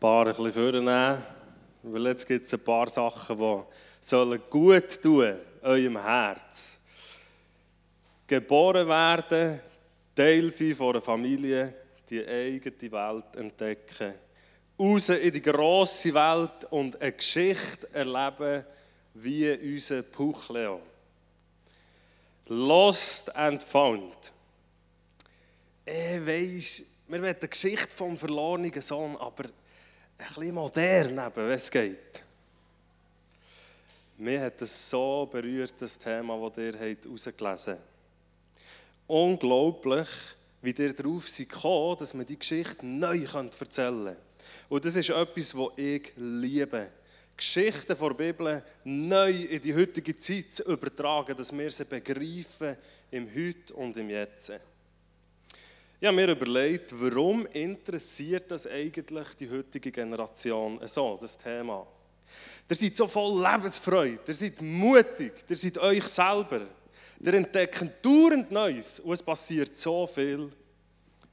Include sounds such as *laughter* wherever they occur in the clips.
paar ein bisschen vornehmen, weil jetzt gibt es ein paar Sachen, die sollen gut tun eurem Herz. Geboren werden, Teil sein von einer Familie, die eigene Welt entdecken, raus in die grosse Welt und eine Geschichte erleben wie unser Puchleo. Lost and Found. Ich weiss, wir wollen die Geschichte vom verlorenen Sohn, aber ein bisschen modern, eben, wenn es geht. Mir hat es so berührt, das Thema, das ihr herausgelesen habt. Unglaublich, wie ihr darauf gekommen, dass man die Geschichte neu erzählen kann. Und das ist etwas, was ich liebe. Geschichten der Bibel neu in die heutige Zeit zu übertragen, dass wir sie begreifen im Heute und im Jetzt. Ich habe mir überlegt, warum interessiert das eigentlich die heutige Generation so, das Thema? Ihr seid so voll Lebensfreude, ihr seid mutig, ihr seid euch selber. Ihr entdeckt dauernd Neues und es passiert so viel.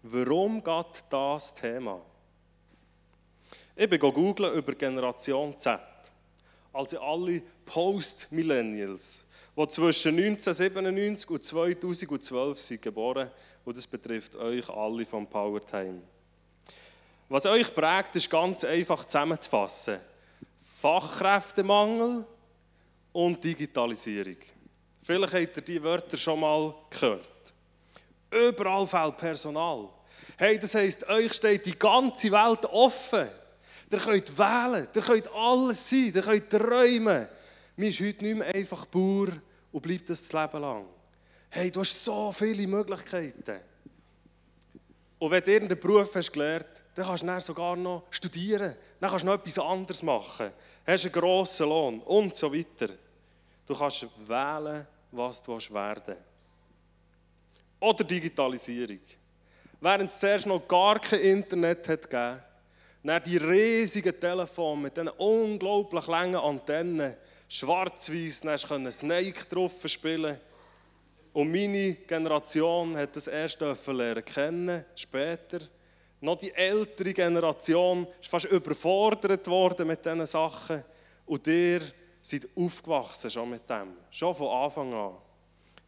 Warum geht das Thema? Ich bin googeln über Generation Z. Also alle Post-Millennials, die zwischen 1997 und 2012 sind geboren und das betrifft euch alle vom Powertime. Was euch prägt, ist ganz einfach zusammenzufassen. Fachkräftemangel und Digitalisierung. Vielleicht habt ihr diese Wörter schon mal gehört. Überall fehlt Personal. Hey, das heisst, euch steht die ganze Welt offen. Ihr könnt wählen, ihr könnt alles sein, ihr könnt träumen. Man ist heute nicht mehr einfach Bauer und bleibt das das Leben lang. Hey, du hast so viele Möglichkeiten. Und wenn du irgendeinen Beruf hast gelernt, dann kannst du dann sogar noch studieren. Dann kannst du noch etwas anderes machen. Du hast einen grossen Lohn und so weiter. Du kannst wählen, was du werden willst. Oder Digitalisierung. Während es zuerst noch gar kein Internet hat gegeben, dann die riesigen Telefone mit diesen unglaublich langen Antennen, schwarz-weiß, dann du Snake drauf spielen und meine Generation hat das erst lernen kennen, später. Noch die ältere Generation ist fast überfordert worden mit diesen Sachen. Und ihr seid aufgewachsen schon mit dem, schon von Anfang an.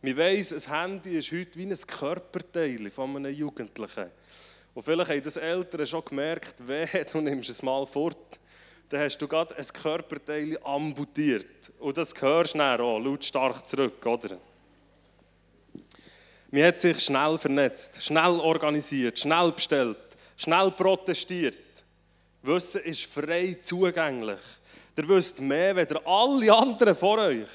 Man weiss, ein Handy ist heute wie ein Körperteil von einem Jugendlichen. Und vielleicht haben das Eltern schon gemerkt, *laughs* wehe, du nimmst es mal fort, dann hast du gerade ein Körperteil amputiert. Und das hörst du dann auch lautstark zurück, oder? Man hat sich schnell vernetzt, schnell organisiert, schnell bestellt, schnell protestiert. Wissen ist frei zugänglich. Ihr wisst mehr als alle anderen vor euch.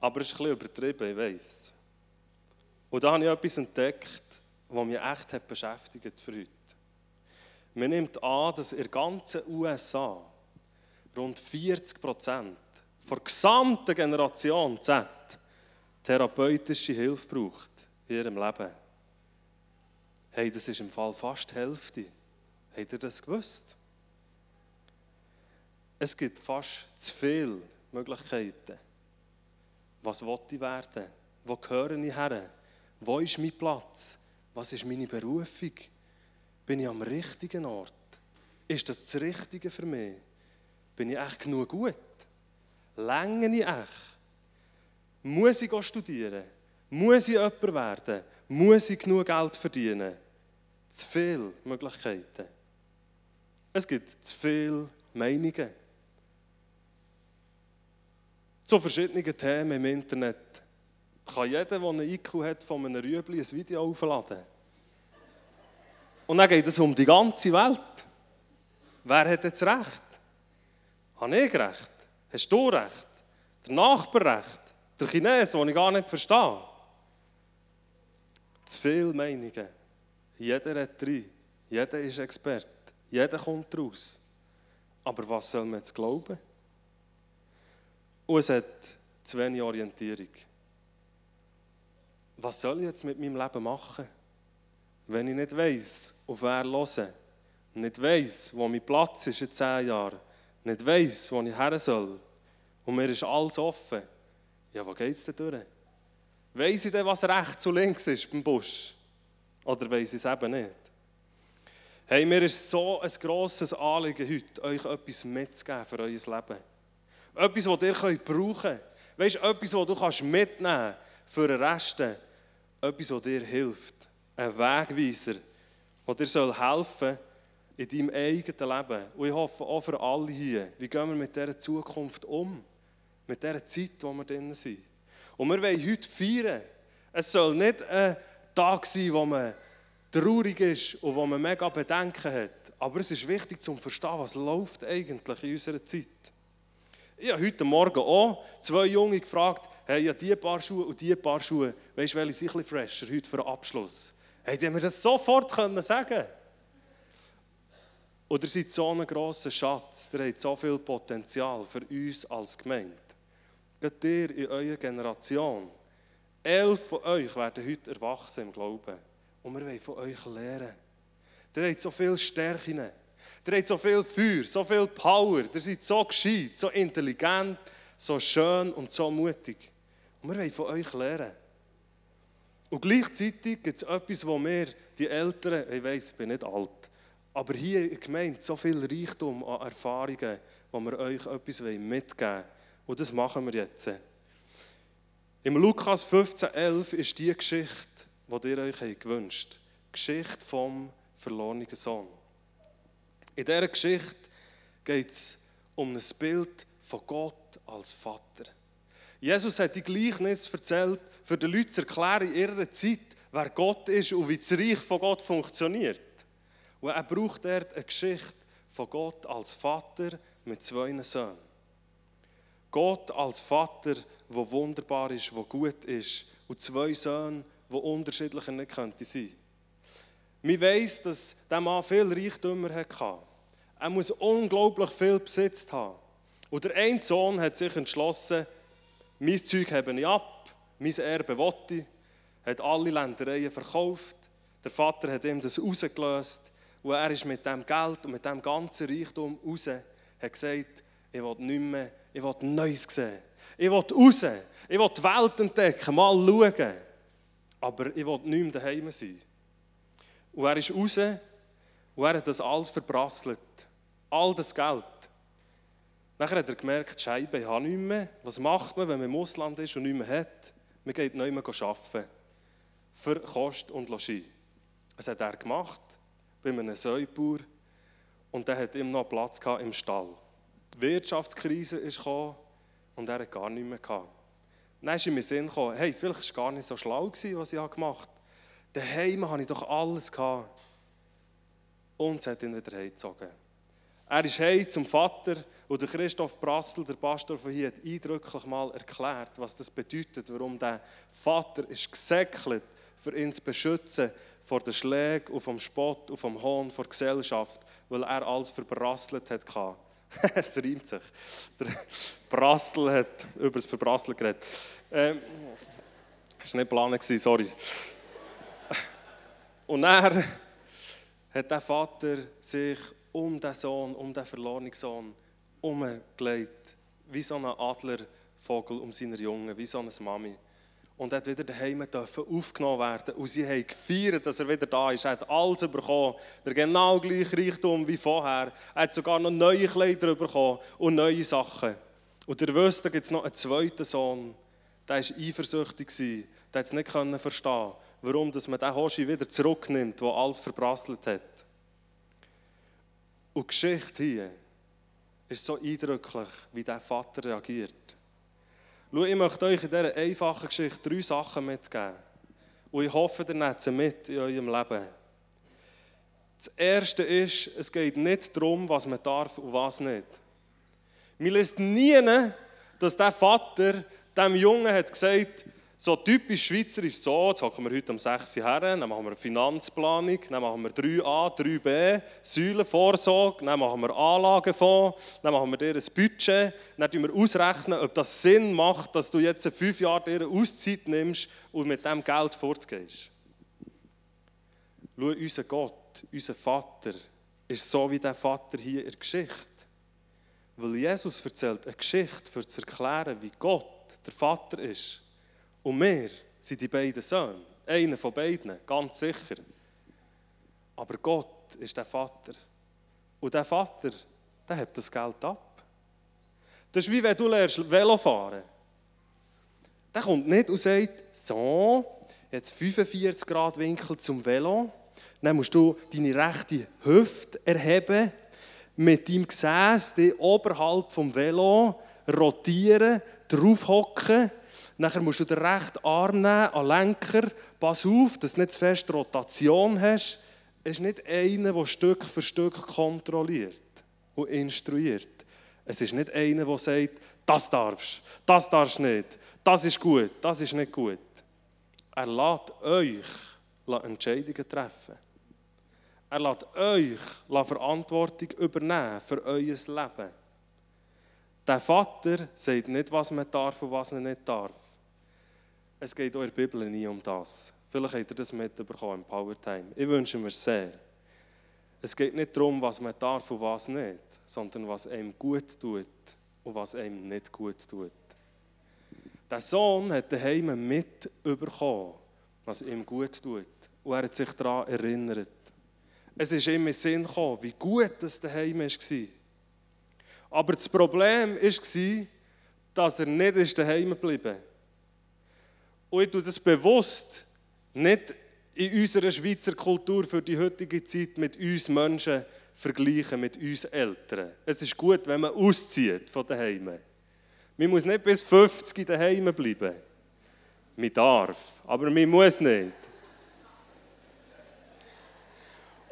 Aber es ist ein bisschen übertrieben, ich weiß. Und da habe ich etwas entdeckt, was mich echt hat beschäftigt für heute. Man nimmt an, dass in der ganzen USA rund 40 Prozent der gesamten Generation Z therapeutische Hilfe braucht in ihrem Leben. Hey, das ist im Fall fast die Hälfte. Habt ihr das gewusst? Es gibt fast zu viele Möglichkeiten. Was will ich werden? Wo gehöre ich her? Wo ist mein Platz? Was ist meine Berufung? Bin ich am richtigen Ort? Ist das das Richtige für mich? Bin ich echt genug gut? Länge ich echt? Muss ich studieren? Muss ich jemand werden? Muss ich genug Geld verdienen? Zu viele Möglichkeiten. Es gibt zu viele Meinungen. Zu verschiedenen Themen im Internet kann jeder, der einen IQ hat, von einem Rüebli ein Video aufladen. Und dann geht es um die ganze Welt. Wer hat jetzt Recht? Habe ich Recht? Hast du Recht? Der Nachbar Recht? Der Chines, den ich gar nicht verstehe. Zu viele Meinungen. Jeder hat drei. Jeder ist Experte. Jeder kommt raus. Aber was soll man jetzt glauben? Und es hat zu wenig Orientierung. Was soll ich jetzt mit meinem Leben machen, wenn ich nicht weiß, auf wer hören, nicht weiß, wo mein Platz ist in zehn Jahren, nicht weiß, wo ich her soll und mir ist alles offen. Ja, wo geht es denn durch? Weiss ich denn, was rechts und links ist beim Busch? Oder weiss ich es eben nicht? Hey, mir ist so ein grosses Anliegen heute, euch etwas mitzugeben für euer Leben. Etwas, das ihr könnt brauchen könnt. Weißt du, etwas, das du kannst mitnehmen für den Rest. Etwas, das dir hilft. Ein Wegweiser, der dir soll helfen in deinem eigenen Leben. Und ich hoffe auch für alle hier, wie gehen wir mit dieser Zukunft um? Mit dieser Zeit, in der wir drin sind. Und wir wollen heute feiern. Es soll nicht ein Tag sein, wo man traurig ist und wo man mega Bedenken hat. Aber es ist wichtig zu verstehen, was läuft eigentlich in unserer Zeit. Ich habe heute Morgen auch zwei Junge gefragt, hey, ja, diese Paar Schuhe und diese Paar Schuhe, weißt du, welche sind ein bisschen fresher heute für den Abschluss? Hey, die mir das sofort können sagen ihr seid so ein grosser Schatz, ihr habt so viel Potenzial für uns als Gemeinde. Gerade ihr in eurer Generation. Elf von euch werden heute erwachsen im Glauben. Und wir wollen von euch lernen. Ihr habt so viel Stärken. Ihr habt so viel Feuer, so viel Power. Ihr seid so gescheit, so intelligent, so schön und so mutig. Und wir wollen von euch lernen. Und gleichzeitig gibt es etwas, wo wir, die Älteren, ich weiß, ich bin nicht alt, aber hier in Gemeinde so viel Reichtum an Erfahrungen, wo wir euch etwas mitgeben wollen. Und das machen wir jetzt. Im Lukas 15,11 ist die Geschichte, die ihr euch gewünscht habt. Die Geschichte vom verlorenen Sohn. In dieser Geschichte geht es um ein Bild von Gott als Vater. Jesus hat die Gleichnis erzählt, für die Leute zu erklären in ihrer Zeit, wer Gott ist und wie das Reich von Gott funktioniert. Und er braucht dort eine Geschichte von Gott als Vater mit zwei Söhnen. Gott als Vater, der wunderbar ist, der gut ist, und zwei Söhne, die unterschiedlicher nicht könnte sein. Man weiss, dass dieser Mann viel Reichtümer hatte. Er muss unglaublich viel Besitz haben. Und der eine Sohn hat sich entschlossen, mein Zeug habe ich ab, mein Erbe wollte ich, hat alle Ländereien verkauft. Der Vater hat ihm das rausgelöst und er ist mit dem Geld und mit dem ganzen Reichtum raus, hat gesagt, ich will nicht mehr, ich will Neues sehen. Ich will raus, ich will die Welt entdecken, mal schauen. Aber ich will nicht mehr daheim sein. Und er ist raus und er hat das alles verbrasselt. All das Geld. Nachher hat er gemerkt, Scheibe, ich habe nichts mehr. Was macht man, wenn man im Ausland ist und nichts mehr hat? Man geht nicht mehr arbeiten. Für Kost und Logis. Das hat er gemacht, bei einem Säubauer. Und der hat ihm noch Platz im Stall. Die Wirtschaftskrise ist gekommen und er hat gar nichts mehr gehabt. Dann ist in mir Sinn gekommen, hey, vielleicht war es gar nicht so schlau, gewesen, was ich gemacht habe. Daheim hatte ich doch alles. Gehabt. Und es hat ihn wieder heimgezogen. Er ist heim zum Vater und Christoph Brassel, der Pastor von hier, hat eindrücklich mal erklärt, was das bedeutet, warum der Vater ist gesäckelt, für ihn zu beschützen vor den Schlägen und vom Spott und vom Hohn der Gesellschaft, weil er alles verbrasselt hat. *laughs* es reimt sich. Der Brassel hat über das Verbrasseln geredet. Ähm, das war nicht geplant, sorry. Und er hat der Vater sich um den Sohn, um den verlorenen Sohn, umgelegt, wie so ein Adlervogel um seine Jungen, wie so eine Mami. Und er hat wieder daheim aufgenommen werden. Und sie haben gefeiert, dass er wieder da ist. Er hat alles bekommen. Der genau gleiche Reichtum wie vorher. Er hat sogar noch neue Kleider bekommen und neue Sachen. Und ihr wisst, da gibt es noch einen zweiten Sohn. Der war eifersüchtig. Der hat es nicht verstehen warum man den Hoshi wieder zurücknimmt, der alles verbrasselt hat. Und die Geschichte hier ist so eindrücklich, wie der Vater reagiert. Schau, ich möchte euch in dieser einfachen Geschichte drei Sachen mitgeben. Und ich hoffe, ihr nehmt sie mit in eurem Leben. Das erste ist, es geht nicht darum, was man darf und was nicht. Mir lässt nie, dass der Vater dem Jungen hat gesagt so typisch schweizerisch so, jetzt hocken wir heute um 6 Uhr her, dann machen wir eine Finanzplanung, dann machen wir 3a, 3b, Säulenvorsorge, dann machen wir Anlagefonds, dann machen wir dir ein Budget, dann rechnen wir ausrechnen, ob das Sinn macht, dass du jetzt fünf Jahre dir Auszeit nimmst und mit dem Geld fortgehst. Schau, unser Gott, unser Vater, ist so wie der Vater hier in der Geschichte. Weil Jesus erzählt eine Geschichte, um zu erklären, wie Gott der Vater ist. Und wir sind die beiden Söhne. Einer von beiden, ganz sicher. Aber Gott ist der Vater. Und der Vater, der hebt das Geld ab. Das ist wie wenn du lernst Velo fahren. Der kommt nicht und sagt, so, jetzt 45 Grad Winkel zum Velo. Dann musst du deine rechte Hüfte erheben, mit deinem Gesäß die oberhalb vom Velo rotieren, draufhocken. Nachher musst du den rechten Arm nehmen, an Lenker. Pass auf, dass du nicht zu fest Rotation hast. Es ist nicht einer, der Stück für Stück kontrolliert und instruiert. Es ist nicht einer, der sagt, das darfst, das darfst nicht, das ist gut, das ist nicht gut. Er lässt euch Entscheidungen treffen. Er lässt euch Verantwortung übernehmen für euer Leben. Der Vater sagt nicht, was man darf und was man nicht darf. Es geht der Bibel nie um das. Vielleicht habt ihr das mitbekommen im Powertime. Ich wünsche mir sehr. Es geht nicht darum, was man darf und was nicht, sondern was einem gut tut und was einem nicht gut tut. Der Sohn hat daheim mitbekommen, was ihm gut tut. Und er hat sich daran erinnert. Es ist ihm in Sinn gekommen, wie gut das daheim war. Aber das Problem war, dass er nicht daheim geblieben ist. Und ich tue das bewusst nicht in unserer Schweizer Kultur für die heutige Zeit mit uns Menschen vergleichen, mit uns Eltern. Es ist gut, wenn man auszieht von daheim. Man muss nicht bis 50 daheim bleiben. Man darf, aber man muss nicht.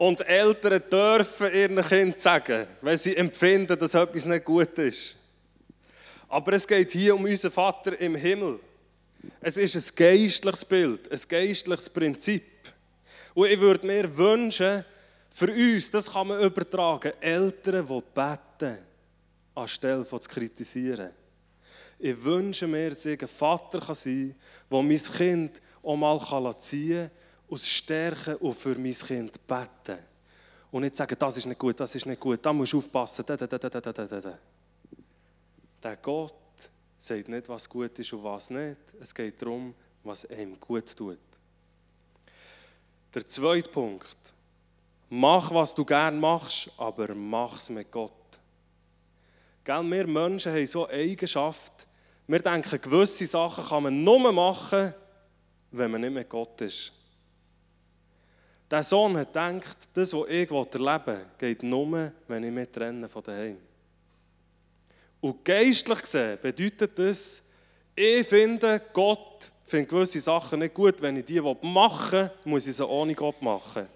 Und Eltern dürfen ihren Kindern sagen, wenn sie empfinden, dass etwas nicht gut ist. Aber es geht hier um unseren Vater im Himmel. Es ist ein geistliches Bild, ein geistliches Prinzip. Und ich würde mir wünschen, für uns, das kann man übertragen, Eltern, die beten, anstelle von zu kritisieren. Ich wünsche mir, dass ich ein Vater sein kann, der mein Kind auch mal ziehen kann aus Stärken und für mein Kind beten. Und nicht sagen, das ist nicht gut, das ist nicht gut, da musst du aufpassen. Da, da, da, da, da, da, da. Der Gott sagt nicht, was gut ist und was nicht. Es geht darum, was ihm gut tut. Der zweite Punkt. Mach, was du gern machst, aber mach es mit Gott. Gell, wir Menschen haben so eine Eigenschaft. Wir denken, gewisse Sachen kann man nur machen, wenn man nicht mit Gott ist. Der Sohn hat gedacht, das, was ich erleben will, geht nur, wenn ich mich trenne von daheim. Und geistlich gesehen bedeutet das, ich finde, Gott findet gewisse Sachen nicht gut. Wenn ich die machen will, muss ich sie ohne Gott machen.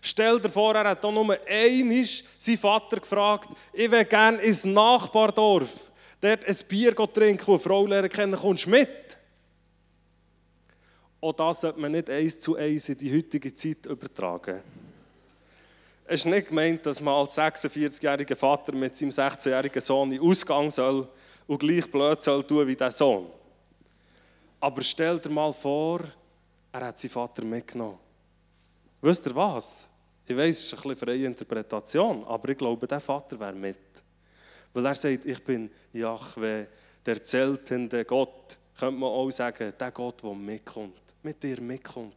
Stell dir vor, er hat auch nur einmal seinen Vater gefragt, ich will gerne ins Nachbardorf, dort ein Bier trinken und eine Frau lernen kennen, kommst du mit? Auch das sollte man nicht eins zu eins in die heutige Zeit übertragen. Es ist nicht gemeint, dass man als 46-jähriger Vater mit seinem 16-jährigen Sohn in Ausgang soll und gleich blöd soll tun wie der Sohn. Aber stell dir mal vor, er hat seinen Vater mitgenommen. Wisst ihr was? Ich weiß, es ist eine freie Interpretation, aber ich glaube, der Vater wäre mit. Weil er sagt, ich bin Jahwe, der zeltende Gott. Könnte man auch sagen, der Gott, der mitkommt mit dir mitkommt.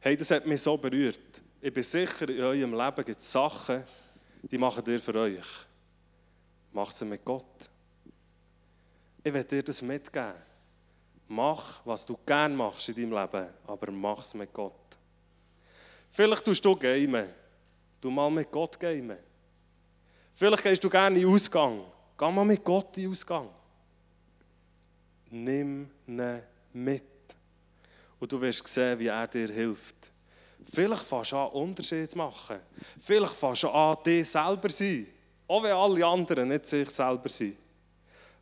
Hey, das hat mich so berührt. Ich bin sicher, in eurem Leben gibt es Sachen, die machen ihr für euch. Mach sie mit Gott. Ich werde dir das mitgeben. Mach, was du gerne machst in deinem Leben, aber mach es mit Gott. Vielleicht tust du gamen. Du mal mit Gott gamen. Vielleicht gehst du gerne in den Ausgang. Geh mal mit Gott in den Ausgang. Nimm ihn mit. Und du wirst sehen, wie er dir hilft. Vielleicht fängst du an, Unterschied zu machen. Vielleicht fängst du an, dich selber zu sein. Auch wenn alle anderen nicht sich selber sind.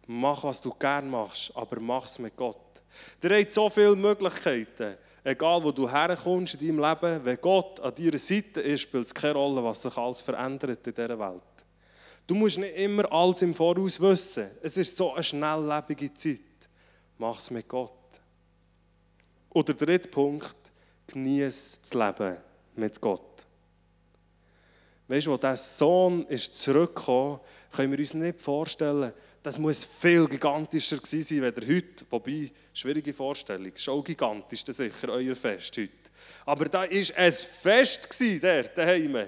Mach, was du gerne machst, aber mach es mit Gott. Der hat so viele Möglichkeiten. Egal, wo du herkommst in deinem Leben, wenn Gott an deiner Seite ist, spielt es keine Rolle, was sich alles verändert in dieser Welt. Du musst nicht immer alles im Voraus wissen. Es ist so eine schnelllebige Zeit. Mach es mit Gott. Und der dritte Punkt, genieß das Leben mit Gott. Weißt du, als der Sohn ist zurückgekommen, können wir uns nicht vorstellen, das muss viel gigantischer gewesen sein als heute. Wobei, schwierige Vorstellung. Schon gigantisch, das sicher euer Fest heute. Aber da war ein Fest dort daheim.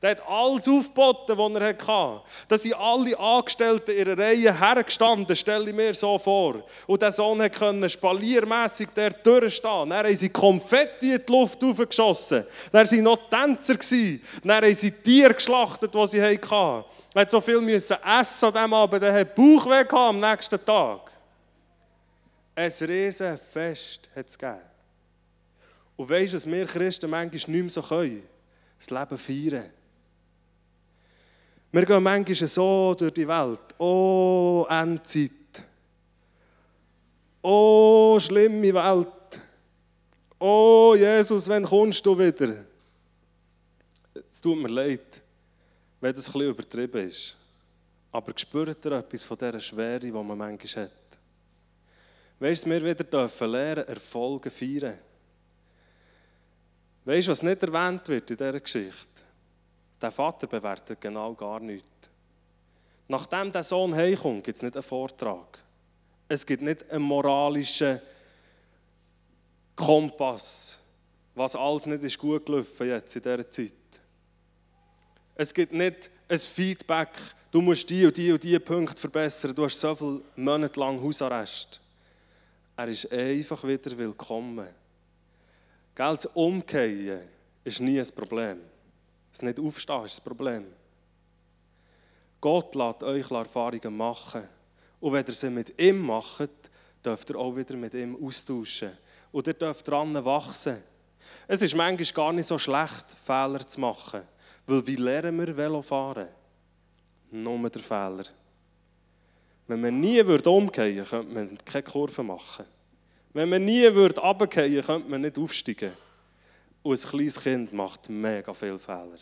Der hat alles aufgeboten, was er hatte. Da sind alle Angestellten in ihrer Reihe hergestanden, stelle ich mir so vor. Und der Sohn konnte spaliermässig dort durchstehen. Dann haben sie Konfetti in die Luft aufgeschossen. Dann waren noch Tänzer. Dann haben sie Tiere geschlachtet, die sie hatten. Er hat so viel müssen essen an diesem Abend, er hat Bauchweh am nächsten Tag. Ein riesen Fest hat es gegeben. Und weißt du, was wir Christen manchmal nicht mehr so können? Das Leben feiern. Wir gehen manchmal so durch die Welt. Oh, Endzeit. Oh, schlimme Welt. Oh, Jesus, wenn kommst du wieder? Es tut mir leid, wenn das bisschen übertrieben ist. Aber spürt ihr etwas von dieser Schwere, die man manchmal hat? Weißt du, wir wieder dürfen lernen, Erfolge feiern. Weißt du, was nicht erwähnt wird in dieser Geschichte? Der Vater bewertet genau gar nichts. Nachdem der Sohn heimkommt, gibt es nicht einen Vortrag. Es gibt nicht einen moralischen Kompass, was alles nicht ist gut gelaufen jetzt in dieser Zeit. Es gibt nicht ein Feedback, du musst die und die und die Punkte verbessern, du hast so viele Monate lang Hausarrest. Er ist einfach wieder willkommen. Geld Umkehren ist nie ein Problem. Das nicht aufstehen ist das Problem. Gott lässt euch Erfahrungen machen. Und wenn ihr sie mit ihm macht, dürft ihr auch wieder mit ihm austauschen. Und ihr dürft dran wachsen. Es ist manchmal gar nicht so schlecht, Fehler zu machen. Weil wie lernen wir Velofahren? Nur der Fehler. Wenn man nie umkehren würde, könnte man keine Kurve machen. Wenn man nie runterfallen würde, könnte man nicht aufsteigen. Und ein kleines Kind macht mega viele Fehler.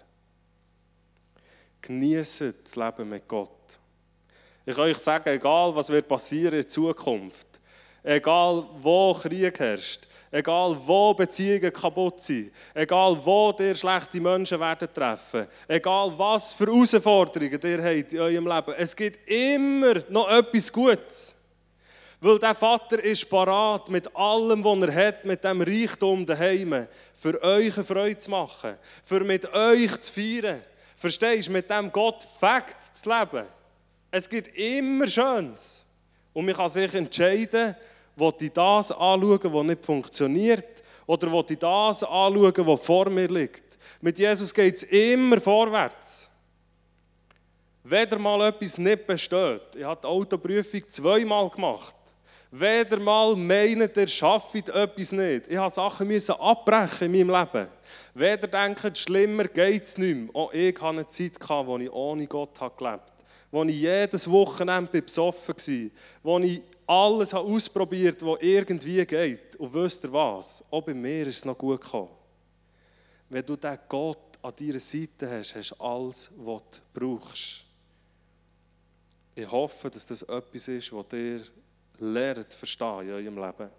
Genießt das Leben mit Gott. Ich kann euch sagen, egal was wird passieren in Zukunft, egal wo Krieg herrscht, egal wo Beziehungen kaputt sind, egal wo dir schlechte Menschen werden treffen, egal was für Herausforderungen ihr habt in eurem Leben, es gibt immer noch etwas Gutes. Weil der Vater ist parat mit allem, was er hat, mit dem Reichtum daheim, für euch eine Freude zu machen, für mit euch zu feiern. Verstehst du, mit dem Gott Fakt zu leben. Es gibt immer Schönes. Und man kann sich entscheiden, will ich das anschauen, was nicht funktioniert, oder will ich das anschauen, was vor mir liegt. Mit Jesus geht es immer vorwärts. Wenn mal etwas nicht besteht, ich habe die Autoprüfung zweimal gemacht. Weder mal meint, ihr schafft etwas nicht. Ich habe Sachen müssen abbrechen in meinem Leben. Weder denkt, schlimmer geht es nicht mehr. Auch ich hatte eine Zeit, wo ich ohne Gott gelebt habe. Wo ich jedes Wochenende besoffen war. Wo ich alles ausprobiert habe, was irgendwie geht. Und wisst ihr was? Auch bei mir ist es noch gut gekommen. Wenn du diesen Gott an deiner Seite hast, hast du alles, was du brauchst. Ich hoffe, dass das etwas ist, was dir lernt verstehen in eurem Leben.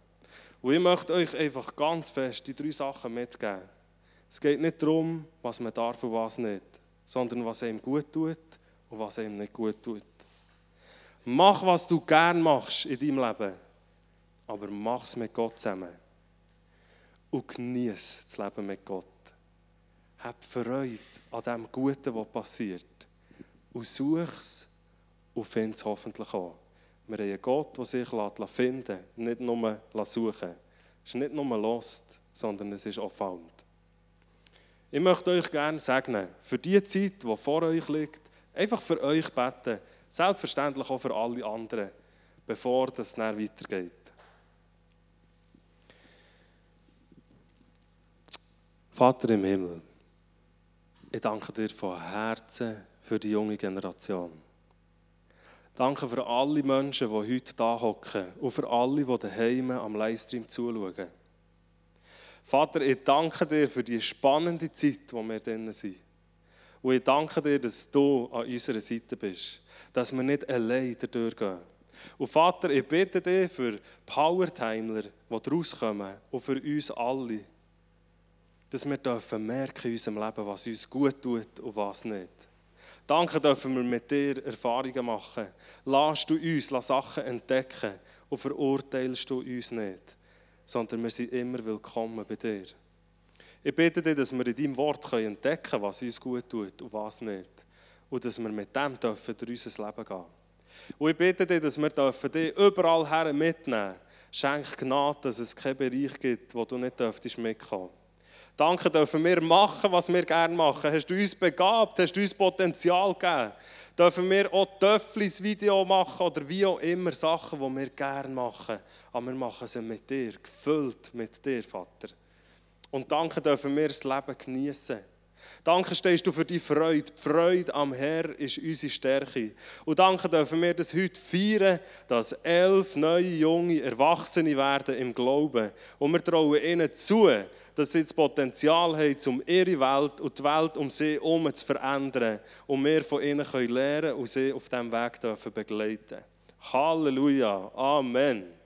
Und ich möchte euch einfach ganz fest die drei Sachen mitgeben. Es geht nicht darum, was man darf und was nicht, sondern was einem gut tut und was einem nicht gut tut. Mach, was du gern machst in deinem Leben, aber mach es mit Gott zusammen. Und genieße das Leben mit Gott. Hab Freude an dem Guten, was passiert. Und such es und find es hoffentlich auch. Wir haben einen Gott, der sich finden lässt, nicht nur suchen Es ist nicht nur Lost, sondern es ist auch Found. Ich möchte euch gerne segnen, für die Zeit, die vor euch liegt, einfach für euch beten, selbstverständlich auch für alle anderen, bevor das dann weitergeht. Vater im Himmel, ich danke dir von Herzen für die junge Generation. Danke für alle Menschen, die heute da hocken und für alle, die daheim am Livestream zuschauen. Vater, ich danke dir für die spannende Zeit, wo wir drin sind. Und ich danke dir, dass du an unserer Seite bist, dass wir nicht allein durchgehen. Und Vater, ich bitte dich für Powertimler, die rauskommen, und für uns alle, dass wir merken in unserem Leben, was uns gut tut und was nicht. Danke dürfen wir mit dir Erfahrungen machen. Lass du uns lass Sachen entdecken und verurteilst du uns nicht, sondern wir sind immer willkommen bei dir. Ich bitte dich, dass wir in deinem Wort entdecken können, was uns gut tut und was nicht. Und dass wir mit dem dürfen durch unser Leben gehen. Und ich bitte dich, dass wir dürfen dich überall her mitnehmen dürfen. Schenk Gnade, dass es keinen Bereich gibt, wo du nicht dürftest mitkommen. Danke dürfen wir machen, was wir gerne machen. Hast du uns begabt, hast du uns Potenzial gegeben. Dürfen wir auch Töfflis Video machen oder wie auch immer Sachen, die wir gerne machen. Aber wir machen sie mit dir, gefüllt mit dir, Vater. Und danke dürfen wir das Leben genießen. Danke stehst du für die Freude. Die Freude am Herr ist unsere Stärke. Und danke dürfen wir das heute feiern, dass elf neue junge Erwachsene werden im Glauben. Und wir trauen ihnen zu, dass sie das Potenzial haben, um ihre Welt und die Welt um sie herum zu verändern. Und wir von ihnen können lernen und sie auf diesem Weg dürfen begleiten. Halleluja. Amen.